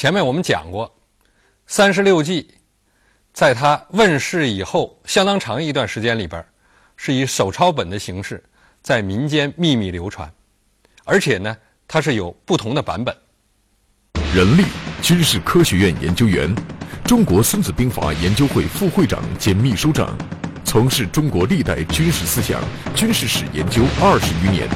前面我们讲过，《三十六计》在它问世以后，相当长一段时间里边，是以手抄本的形式在民间秘密流传，而且呢，它是有不同的版本。人力军事科学院研究员，中国孙子兵法研究会副会长兼秘书长，从事中国历代军事思想、军事史研究二十余年，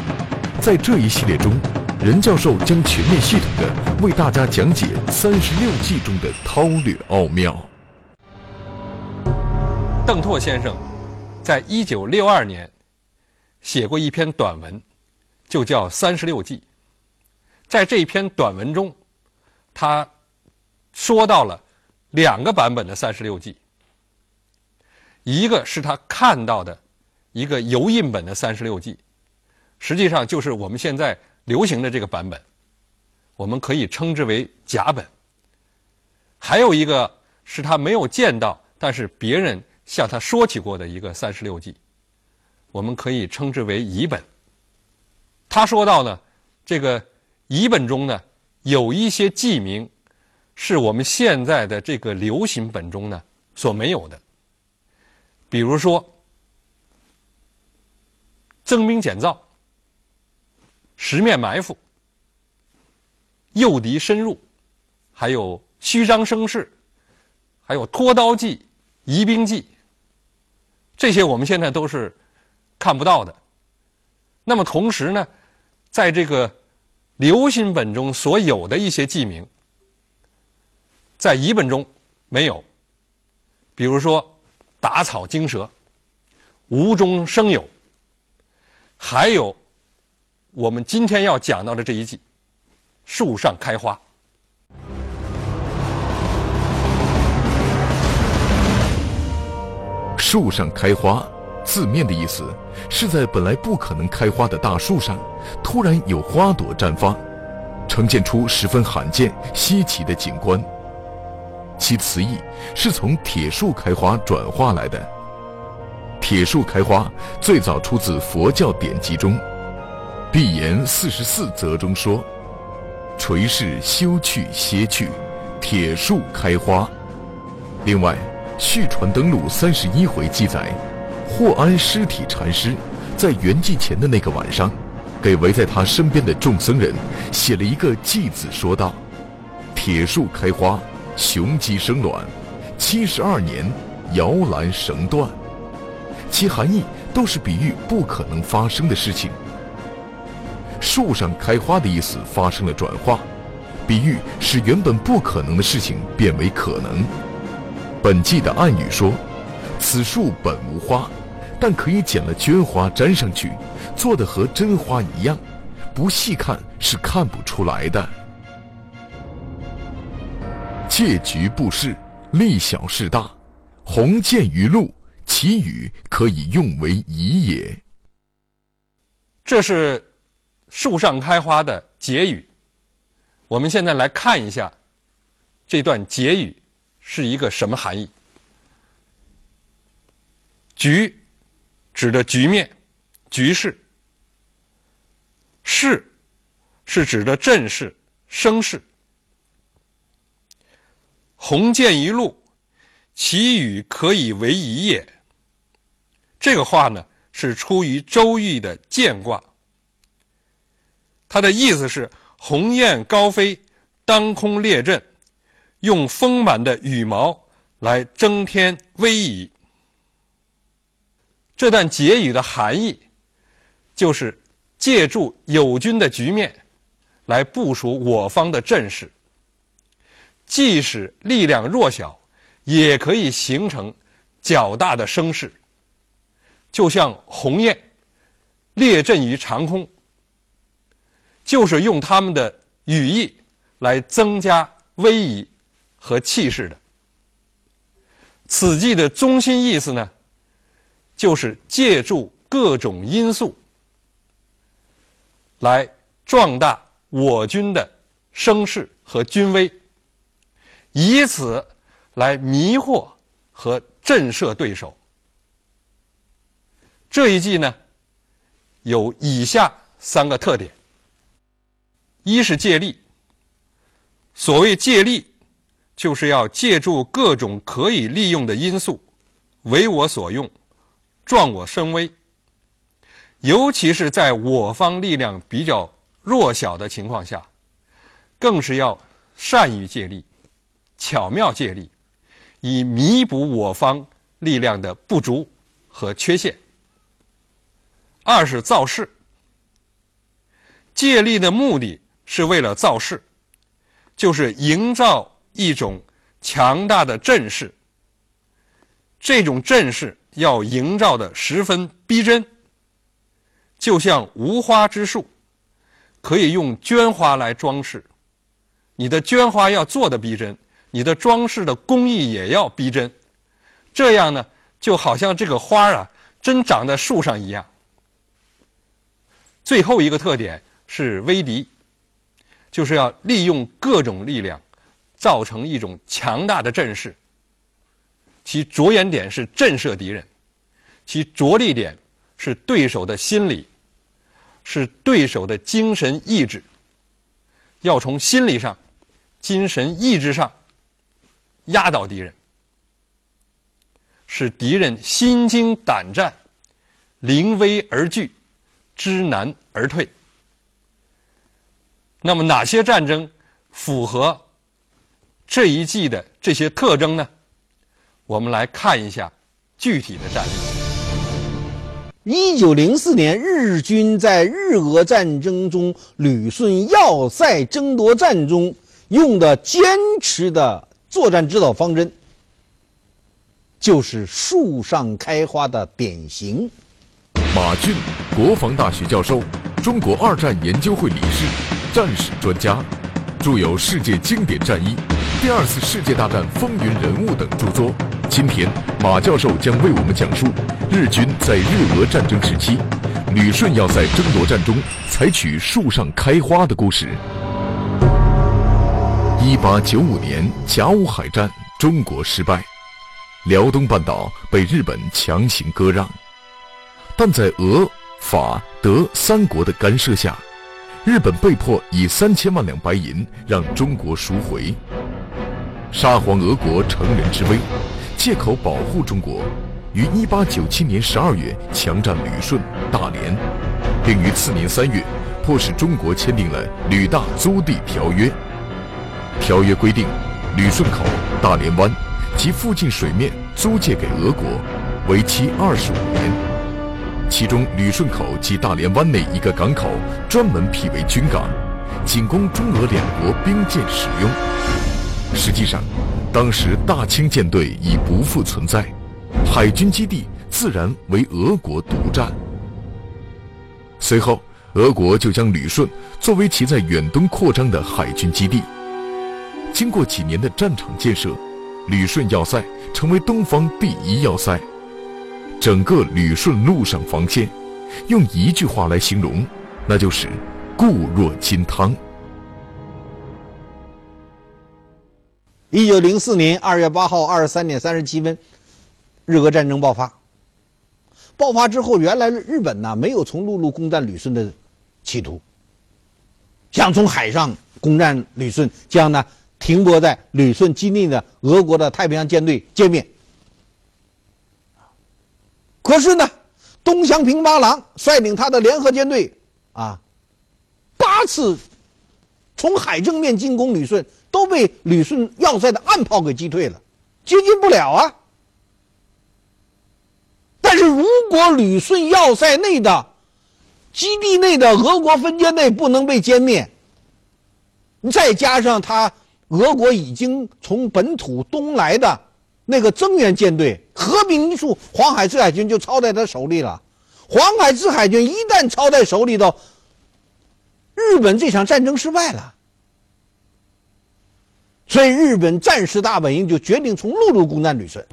在这一系列中。任教授将全面系统的为大家讲解三十六计中的韬略奥妙。邓拓先生在一九六二年写过一篇短文，就叫《三十六计》。在这篇短文中，他说到了两个版本的三十六计，一个是他看到的一个油印本的三十六计，实际上就是我们现在。流行的这个版本，我们可以称之为甲本。还有一个是他没有见到，但是别人向他说起过的一个三十六计，我们可以称之为乙本。他说到呢，这个乙本中呢，有一些记名是我们现在的这个流行本中呢所没有的，比如说增兵减灶。十面埋伏、诱敌深入，还有虚张声势，还有拖刀计、疑兵计，这些我们现在都是看不到的。那么同时呢，在这个流行本中所有的一些记名，在乙本中没有，比如说打草惊蛇、无中生有，还有。我们今天要讲到的这一季，树上开花。树上开花，字面的意思是在本来不可能开花的大树上，突然有花朵绽放，呈现出十分罕见、稀奇的景观。其词义是从铁树开花转化来的。铁树开花最早出自佛教典籍中。闭言四十四则中说：“垂氏休去歇去，铁树开花。”另外，《续传登录》三十一回记载，霍安尸体禅师在圆寂前的那个晚上，给围在他身边的众僧人写了一个偈子，说道：“铁树开花，雄鸡生卵，七十二年，摇篮绳断。”其含义都是比喻不可能发生的事情。树上开花的意思发生了转化，比喻使原本不可能的事情变为可能。本纪的暗语说：“此树本无花，但可以剪了绢花粘上去，做的和真花一样，不细看是看不出来的。”借局布势，利小事大，鸿渐于陆，其语可以用为宜也。这是。树上开花的结语，我们现在来看一下这段结语是一个什么含义。局指的局面、局势；势是指的阵势、声势。鸿渐于陆，其羽可以为仪也。这个话呢，是出于《周易》的渐卦。它的意思是：鸿雁高飞，当空列阵，用丰满的羽毛来增添威仪。这段结语的含义，就是借助友军的局面，来部署我方的阵势。即使力量弱小，也可以形成较大的声势。就像鸿雁列阵于长空，就是用他们的羽翼来增加威仪和气势的。此计的中心意思呢，就是借助各种因素来壮大我军的声势和军威，以此来迷惑和震慑对手。这一计呢，有以下三个特点：一是借力。所谓借力，就是要借助各种可以利用的因素，为我所用，壮我声威。尤其是在我方力量比较弱小的情况下，更是要善于借力，巧妙借力，以弥补我方力量的不足和缺陷。二是造势，借力的目的是为了造势，就是营造一种强大的阵势。这种阵势要营造的十分逼真，就像无花之树，可以用绢花来装饰。你的绢花要做的逼真，你的装饰的工艺也要逼真，这样呢，就好像这个花啊，真长在树上一样。最后一个特点是威敌，就是要利用各种力量，造成一种强大的阵势。其着眼点是震慑敌人，其着力点是对手的心理，是对手的精神意志。要从心理上、精神意志上压倒敌人，使敌人心惊胆战、临危而惧。知难而退。那么哪些战争符合这一季的这些特征呢？我们来看一下具体的战例。一九零四年，日军在日俄战争中旅顺要塞争夺战中用的坚持的作战指导方针，就是树上开花的典型。马俊，国防大学教授，中国二战研究会理事，战史专家，著有《世界经典战役》《第二次世界大战风云人物》等著作。今天，马教授将为我们讲述日军在日俄战争时期，旅顺要塞争夺战中采取树上开花的故事。一八九五年甲午海战，中国失败，辽东半岛被日本强行割让。但在俄、法、德三国的干涉下，日本被迫以三千万两白银让中国赎回。沙皇俄国乘人之危，借口保护中国，于一八九七年十二月强占旅顺、大连，并于次年三月迫使中国签订了《旅大租地条约》。条约规定，旅顺口、大连湾及附近水面租借给俄国，为期二十五年。其中，旅顺口及大连湾内一个港口专门辟为军港，仅供中俄两国兵舰使用。实际上，当时大清舰队已不复存在，海军基地自然为俄国独占。随后，俄国就将旅顺作为其在远东扩张的海军基地。经过几年的战场建设，旅顺要塞成为东方第一要塞。整个旅顺陆上防线，用一句话来形容，那就是固若金汤。一九零四年二月八号二十三点三十七分，日俄战争爆发。爆发之后，原来日本呢没有从陆路攻占旅顺的企图，想从海上攻占旅顺，将呢停泊在旅顺境内的俄国的太平洋舰队歼灭。可是呢，东乡平八郎率领他的联合舰队，啊，八次从海正面进攻旅顺，都被旅顺要塞的岸炮给击退了，接近不了啊。但是如果旅顺要塞内的基地内的俄国分舰队不能被歼灭，再加上他俄国已经从本土东来的那个增援舰队，和平一处黄海制海军就操在他手里了。黄海制海军一旦操在手里头，日本这场战争失败了。所以日本战时大本营就决定从陆路攻占旅顺。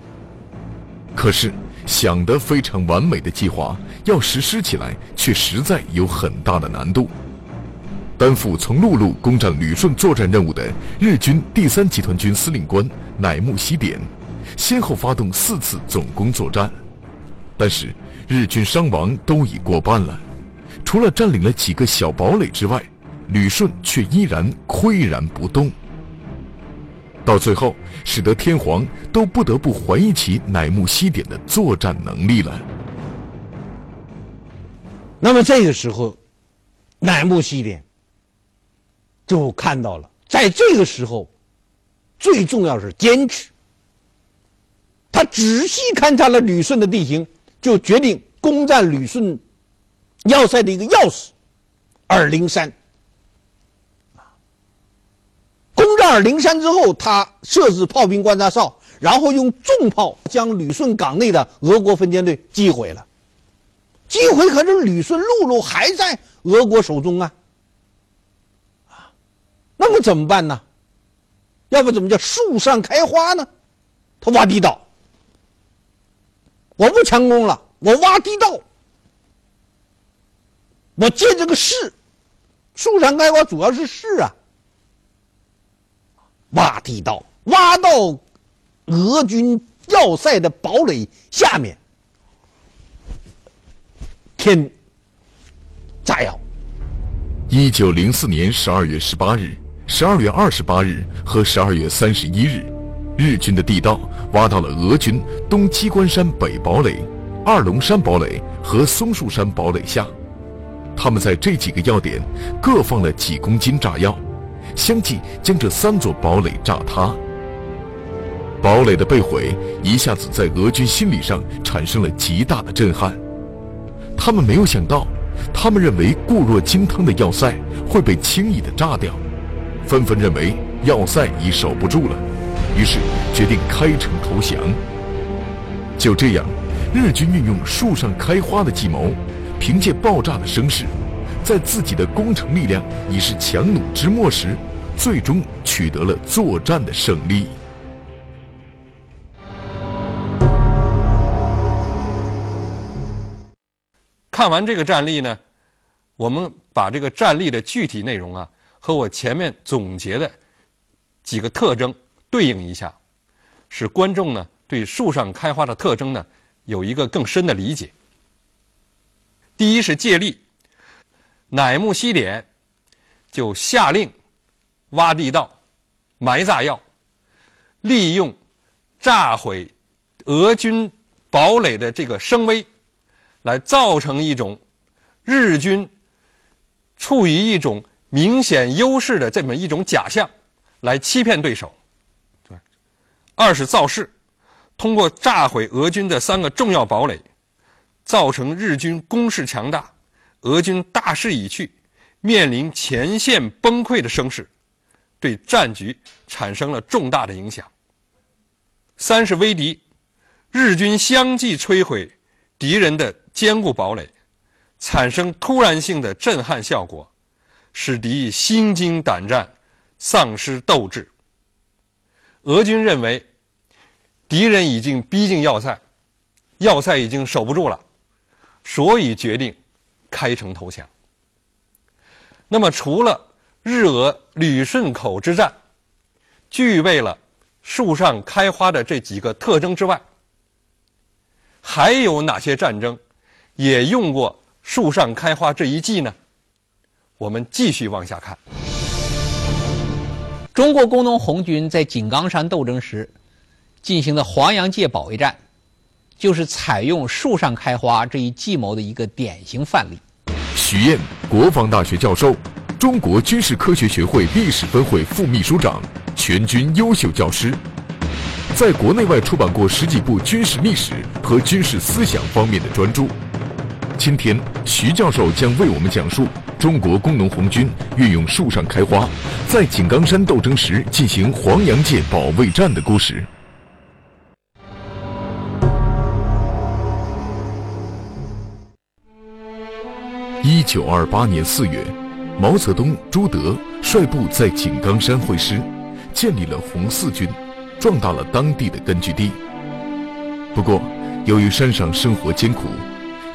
可是想得非常完美的计划，要实施起来却实在有很大的难度。担负从陆路攻占旅顺作战任务的日军第三集团军司令官乃木希典，先后发动四次总攻作战，但是日军伤亡都已过半了，除了占领了几个小堡垒之外，旅顺却依然岿然不动。到最后，使得天皇都不得不怀疑起乃木希典的作战能力了。那么这个时候，乃木希典就看到了，在这个时候，最重要是坚持。他仔细勘察了旅顺的地形，就决定攻占旅顺要塞的一个钥匙——耳陵山。攻占耳陵山之后，他设置炮兵观察哨，然后用重炮将旅顺港内的俄国分舰队击毁了。击毁，可是旅顺陆路还在俄国手中啊！啊，那么怎么办呢？要不怎么叫树上开花呢？他挖地道，我不强攻了，我挖地道，我借这个势，树上开花主要是势啊。挖地道，挖到俄军要塞的堡垒下面，添炸药。一九零四年十二月十八日、十二月二十八日和十二月三十一日，日军的地道挖到了俄军东机关山北堡垒、二龙山堡垒和松树山堡垒下。他们在这几个要点各放了几公斤炸药。相继将这三座堡垒炸塌，堡垒的被毁一下子在俄军心理上产生了极大的震撼。他们没有想到，他们认为固若金汤的要塞会被轻易的炸掉，纷纷认为要塞已守不住了，于是决定开城投降。就这样，日军运用树上开花的计谋，凭借爆炸的声势。在自己的攻城力量已是强弩之末时，最终取得了作战的胜利。看完这个战例呢，我们把这个战例的具体内容啊，和我前面总结的几个特征对应一下，使观众呢对树上开花的特征呢有一个更深的理解。第一是借力。乃木希典就下令挖地道、埋炸药，利用炸毁俄军堡垒的这个声威，来造成一种日军处于一种明显优势的这么一种假象，来欺骗对手。二是造势，通过炸毁俄军的三个重要堡垒，造成日军攻势强大。俄军大势已去，面临前线崩溃的声势，对战局产生了重大的影响。三是威敌，日军相继摧毁敌人的坚固堡垒，产生突然性的震撼效果，使敌心惊胆战，丧失斗志。俄军认为敌人已经逼近要塞，要塞已经守不住了，所以决定。开城投降。那么，除了日俄旅顺口之战具备了树上开花的这几个特征之外，还有哪些战争也用过树上开花这一计呢？我们继续往下看。中国工农红军在井冈山斗争时进行的黄洋界保卫战。就是采用树上开花这一计谋的一个典型范例。徐燕，国防大学教授，中国军事科学学会历史分会副秘书长，全军优秀教师，在国内外出版过十几部军事历史和军事思想方面的专著。今天，徐教授将为我们讲述中国工农红军运用树上开花，在井冈山斗争时进行黄洋界保卫战的故事。一九二八年四月，毛泽东、朱德率部在井冈山会师，建立了红四军，壮大了当地的根据地。不过，由于山上生活艰苦，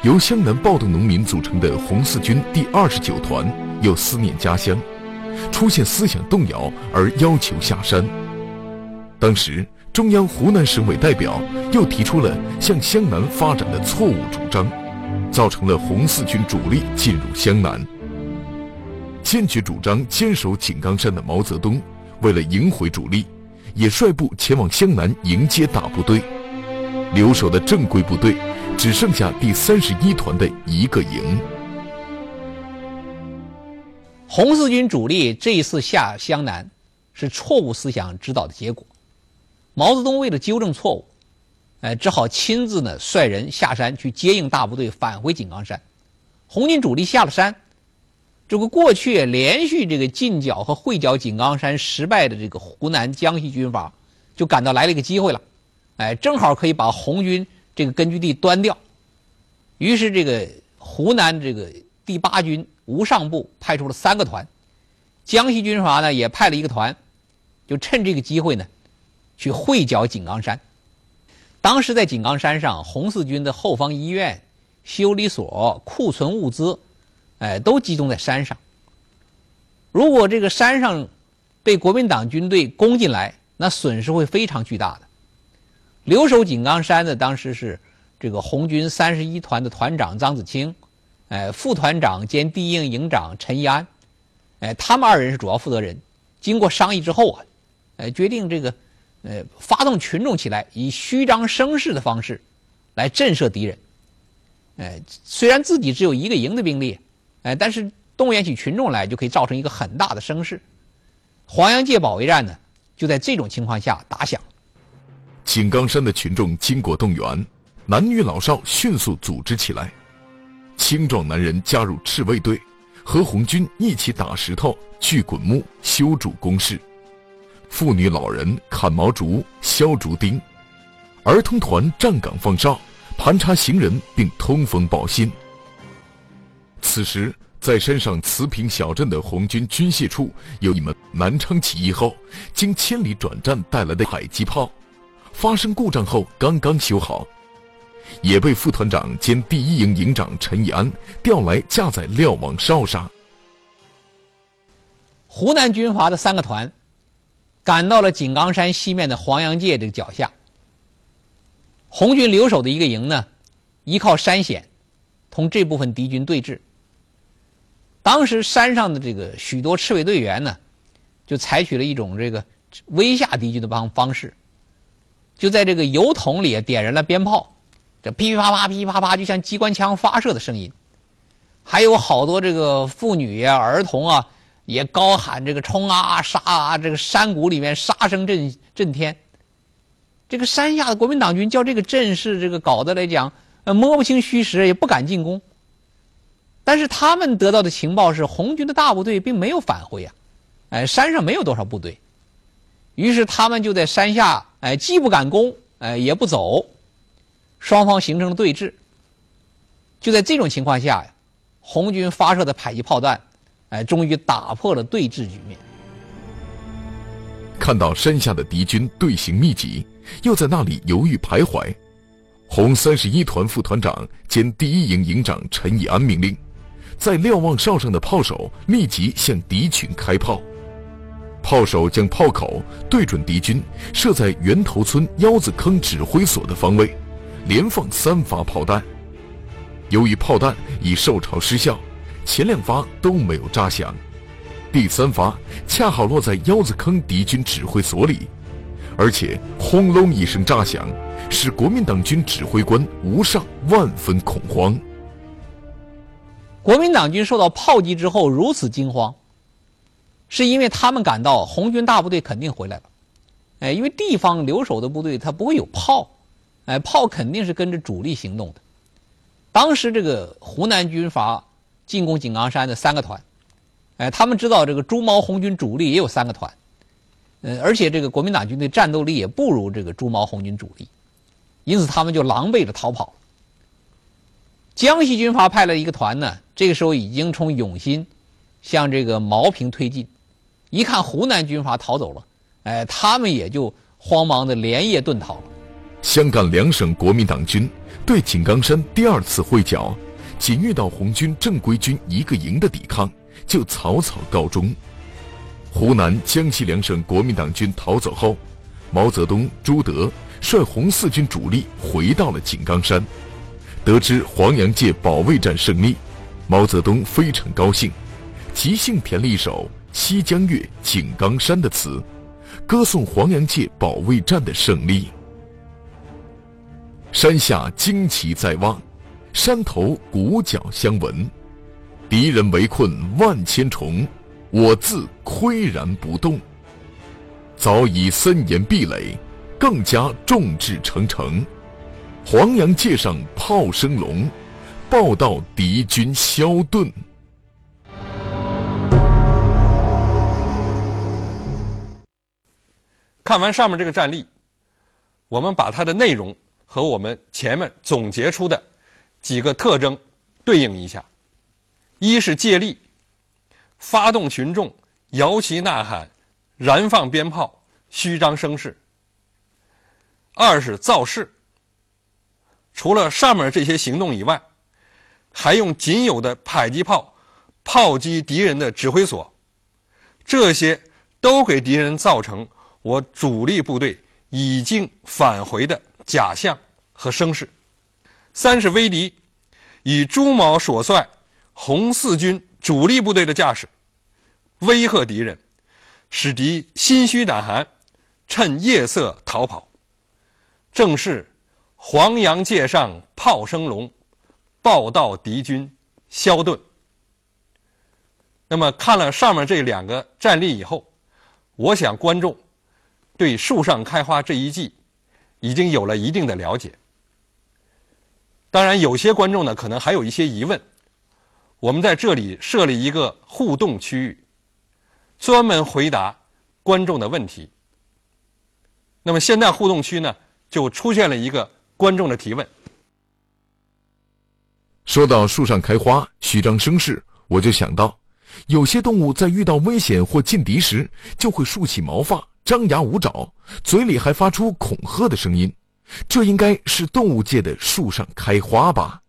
由湘南暴动农民组成的红四军第二十九团又思念家乡，出现思想动摇而要求下山。当时，中央湖南省委代表又提出了向湘南发展的错误主张。造成了红四军主力进入湘南。坚决主张坚守井冈山的毛泽东，为了迎回主力，也率部前往湘南迎接大部队。留守的正规部队只剩下第三十一团的一个营。红四军主力这一次下湘南，是错误思想指导的结果。毛泽东为了纠正错误。哎，只好亲自呢率人下山去接应大部队返回井冈山。红军主力下了山，这个过去连续这个进剿和会剿井冈山失败的这个湖南江西军阀，就感到来了一个机会了，哎，正好可以把红军这个根据地端掉。于是这个湖南这个第八军吴尚部派出了三个团，江西军阀呢也派了一个团，就趁这个机会呢，去会剿井冈山。当时在井冈山上，红四军的后方医院、修理所、库存物资，哎，都集中在山上。如果这个山上被国民党军队攻进来，那损失会非常巨大的。留守井冈山的当时是这个红军三十一团的团长张子清，哎，副团长兼第一营营长陈义安，哎，他们二人是主要负责人。经过商议之后啊，哎，决定这个。呃，发动群众起来，以虚张声势的方式来震慑敌人。哎，虽然自己只有一个营的兵力，哎，但是动员起群众来，就可以造成一个很大的声势。黄洋界保卫战呢，就在这种情况下打响。井冈山的群众经过动员，男女老少迅速组织起来，青壮男人加入赤卫队，和红军一起打石头、锯滚木、修筑工事。妇女老人砍毛竹、削竹钉，儿童团站岗放哨、盘查行人，并通风报信。此时，在山上慈平小镇的红军军械处有一门南昌起义后经千里转战带来的迫击炮，发生故障后刚刚修好，也被副团长兼第一营营长陈义安调来架在瞭望哨上。湖南军阀的三个团。赶到了井冈山西面的黄洋界这个脚下，红军留守的一个营呢，依靠山险，同这部分敌军对峙。当时山上的这个许多赤卫队员呢，就采取了一种这个威吓敌军的方方式，就在这个油桶里点燃了鞭炮，这噼噼啪啪、噼噼啪啪，就像机关枪发射的声音。还有好多这个妇女呀、儿童啊。也高喊这个冲啊杀啊，这个山谷里面杀声震震天。这个山下的国民党军叫这个阵势，这个搞得来讲，呃摸不清虚实，也不敢进攻。但是他们得到的情报是，红军的大部队并没有返回啊，哎，山上没有多少部队。于是他们就在山下，哎，既不敢攻，哎，也不走，双方形成了对峙。就在这种情况下呀，红军发射的迫击炮弹。哎，终于打破了对峙局面。看到山下的敌军队形密集，又在那里犹豫徘徊，红三十一团副团长兼第一营营长陈以安命令，在瞭望哨上的炮手立即向敌群开炮。炮手将炮口对准敌军设在源头村腰子坑指挥所的方位，连放三发炮弹。由于炮弹已受潮失效。前两发都没有炸响，第三发恰好落在腰子坑敌军指挥所里，而且轰隆一声炸响，使国民党军指挥官吴尚万分恐慌。国民党军受到炮击之后如此惊慌，是因为他们感到红军大部队肯定回来了。哎，因为地方留守的部队他不会有炮，哎，炮肯定是跟着主力行动的。当时这个湖南军阀进攻井冈山的三个团，哎，他们知道这个朱毛红军主力也有三个团，呃，而且这个国民党军队战斗力也不如这个朱毛红军主力，因此他们就狼狈的逃跑。江西军阀派了一个团呢，这个时候已经从永新向这个毛坪推进，一看湖南军阀逃走了。哎，他们也就慌忙的连夜遁逃了。湘赣两省国民党军对井冈山第二次会剿，仅遇到红军正规军一个营的抵抗，就草草告终。湖南、江西两省国民党军逃走后，毛泽东、朱德率红四军主力回到了井冈山。得知黄洋界保卫战胜利，毛泽东非常高兴，即兴填了一首《西江月·井冈山》的词。歌颂黄洋界保卫战的胜利。山下旌旗在望，山头鼓角相闻。敌人围困万千重，我自岿然不动。早已森严壁垒，更加众志成城。黄洋界上炮声隆，报道敌军消遁。看完上面这个战例，我们把它的内容和我们前面总结出的几个特征对应一下：一是借力，发动群众摇旗呐喊、燃放鞭炮、虚张声势；二是造势，除了上面这些行动以外，还用仅有的迫击炮炮击敌人的指挥所，这些都给敌人造成。我主力部队已经返回的假象和声势。三是威敌，以朱毛所率红四军主力部队的架势，威吓敌人，使敌心虚胆寒，趁夜色逃跑。正是黄洋界上炮声隆，报道敌军消遁。那么看了上面这两个战例以后，我想观众。对树上开花这一季，已经有了一定的了解。当然，有些观众呢可能还有一些疑问，我们在这里设立一个互动区域，专门回答观众的问题。那么现在互动区呢就出现了一个观众的提问。说到树上开花、虚张声势，我就想到，有些动物在遇到危险或劲敌时，就会竖起毛发。张牙舞爪，嘴里还发出恐吓的声音，这应该是动物界的树上开花吧？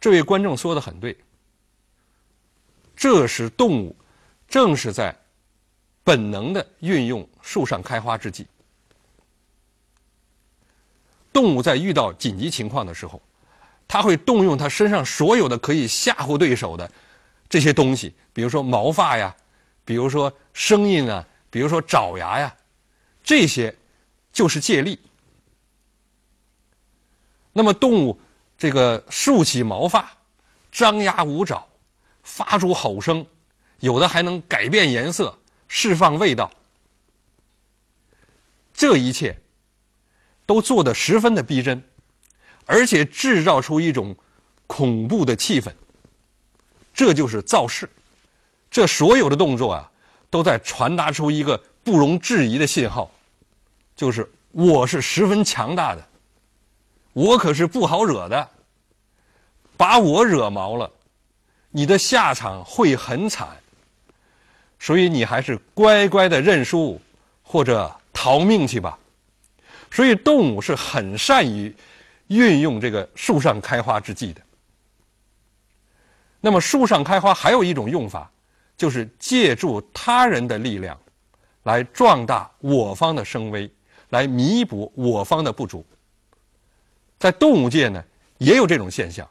这位观众说的很对，这是动物正是在本能的运用树上开花之际。动物在遇到紧急情况的时候，它会动用它身上所有的可以吓唬对手的这些东西，比如说毛发呀。比如说声音啊，比如说爪牙呀，这些就是借力。那么动物这个竖起毛发、张牙舞爪、发出吼声，有的还能改变颜色、释放味道，这一切都做得十分的逼真，而且制造出一种恐怖的气氛，这就是造势。这所有的动作啊，都在传达出一个不容置疑的信号，就是我是十分强大的，我可是不好惹的。把我惹毛了，你的下场会很惨。所以你还是乖乖的认输或者逃命去吧。所以动物是很善于运用这个树上开花之计的。那么树上开花还有一种用法。就是借助他人的力量，来壮大我方的声威，来弥补我方的不足。在动物界呢，也有这种现象。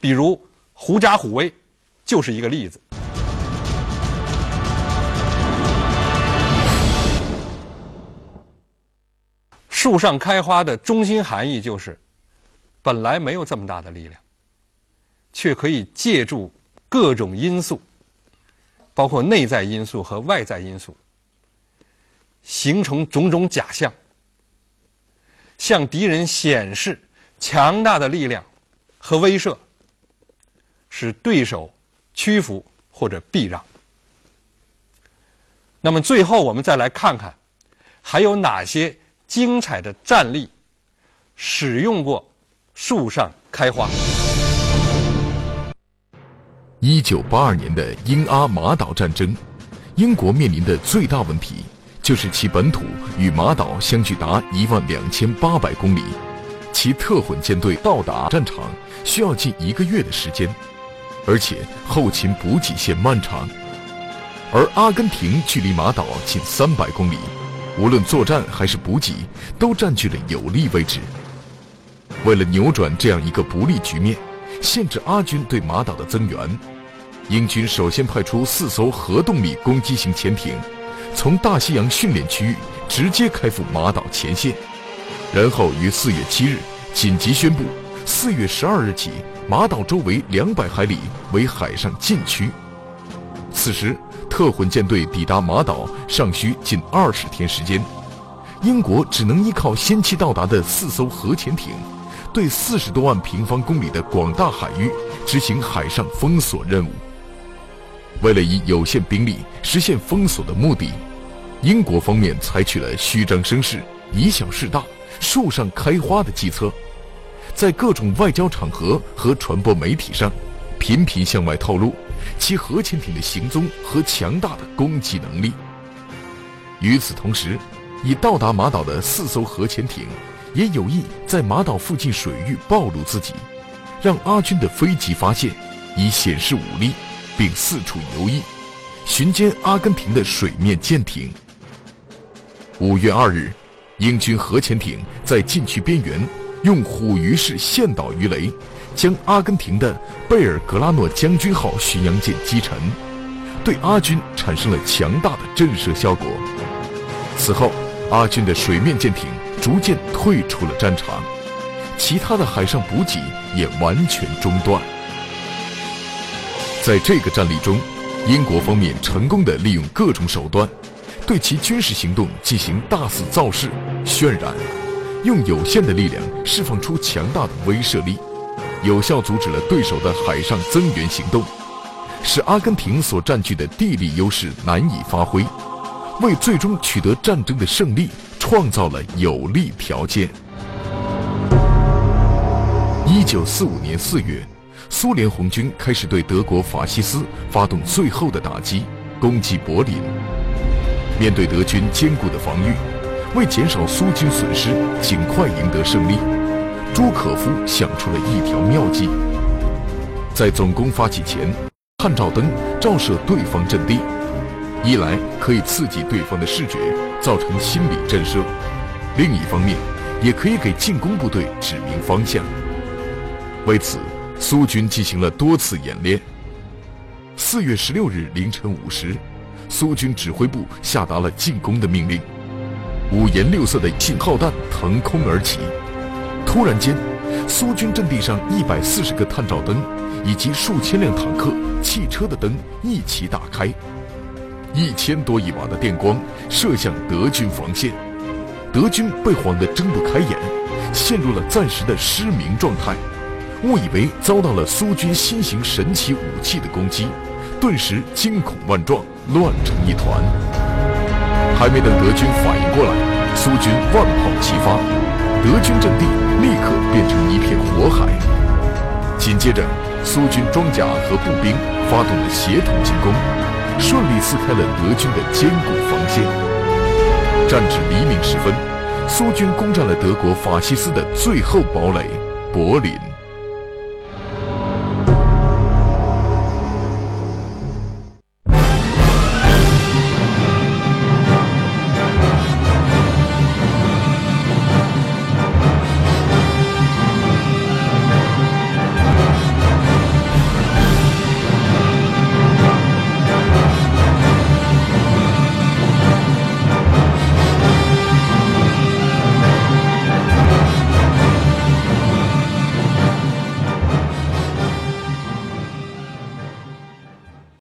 比如狐假虎威，就是一个例子。树上开花的中心含义就是，本来没有这么大的力量，却可以借助各种因素。包括内在因素和外在因素，形成种种假象，向敌人显示强大的力量和威慑，使对手屈服或者避让。那么最后，我们再来看看，还有哪些精彩的战例使用过树上开花。一九八二年的英阿马岛战争，英国面临的最大问题就是其本土与马岛相距达一万两千八百公里，其特混舰队到达战场需要近一个月的时间，而且后勤补给线漫长。而阿根廷距离马岛近三百公里，无论作战还是补给，都占据了有利位置。为了扭转这样一个不利局面，限制阿军对马岛的增援。英军首先派出四艘核动力攻击型潜艇，从大西洋训练区域直接开赴马岛前线，然后于四月七日紧急宣布，四月十二日起，马岛周围两百海里为海上禁区。此时，特混舰队抵达马岛尚需近二十天时间，英国只能依靠先期到达的四艘核潜艇，对四十多万平方公里的广大海域执行海上封锁任务。为了以有限兵力实现封锁的目的，英国方面采取了虚张声势、以小事大、树上开花的计策，在各种外交场合和传播媒体上，频频向外透露其核潜艇的行踪和强大的攻击能力。与此同时，已到达马岛的四艘核潜艇也有意在马岛附近水域暴露自己，让阿军的飞机发现，以显示武力。并四处游弋，巡歼阿根廷的水面舰艇。五月二日，英军核潜艇在禁区边缘用虎鱼式线导鱼雷，将阿根廷的贝尔格拉诺将军号巡洋舰击沉，对阿军产生了强大的震慑效果。此后，阿军的水面舰艇逐渐退出了战场，其他的海上补给也完全中断。在这个战例中，英国方面成功的利用各种手段，对其军事行动进行大肆造势、渲染，用有限的力量释放出强大的威慑力，有效阻止了对手的海上增援行动，使阿根廷所占据的地理优势难以发挥，为最终取得战争的胜利创造了有利条件。一九四五年四月。苏联红军开始对德国法西斯发动最后的打击，攻击柏林。面对德军坚固的防御，为减少苏军损失，尽快赢得胜利，朱可夫想出了一条妙计：在总攻发起前，探照灯照射对方阵地，一来可以刺激对方的视觉，造成心理震慑；另一方面，也可以给进攻部队指明方向。为此。苏军进行了多次演练。四月十六日凌晨五时，苏军指挥部下达了进攻的命令。五颜六色的信号弹腾空而起，突然间，苏军阵地上一百四十个探照灯以及数千辆坦克、汽车的灯一起打开，一千多亿瓦的电光射向德军防线，德军被晃得睁不开眼，陷入了暂时的失明状态。误以为遭到了苏军新型神奇武器的攻击，顿时惊恐万状，乱成一团。还没等德军反应过来，苏军万炮齐发，德军阵地立刻变成一片火海。紧接着，苏军装甲和步兵发动了协同进攻，顺利撕开了德军的坚固防线。战至黎明时分，苏军攻占了德国法西斯的最后堡垒——柏林。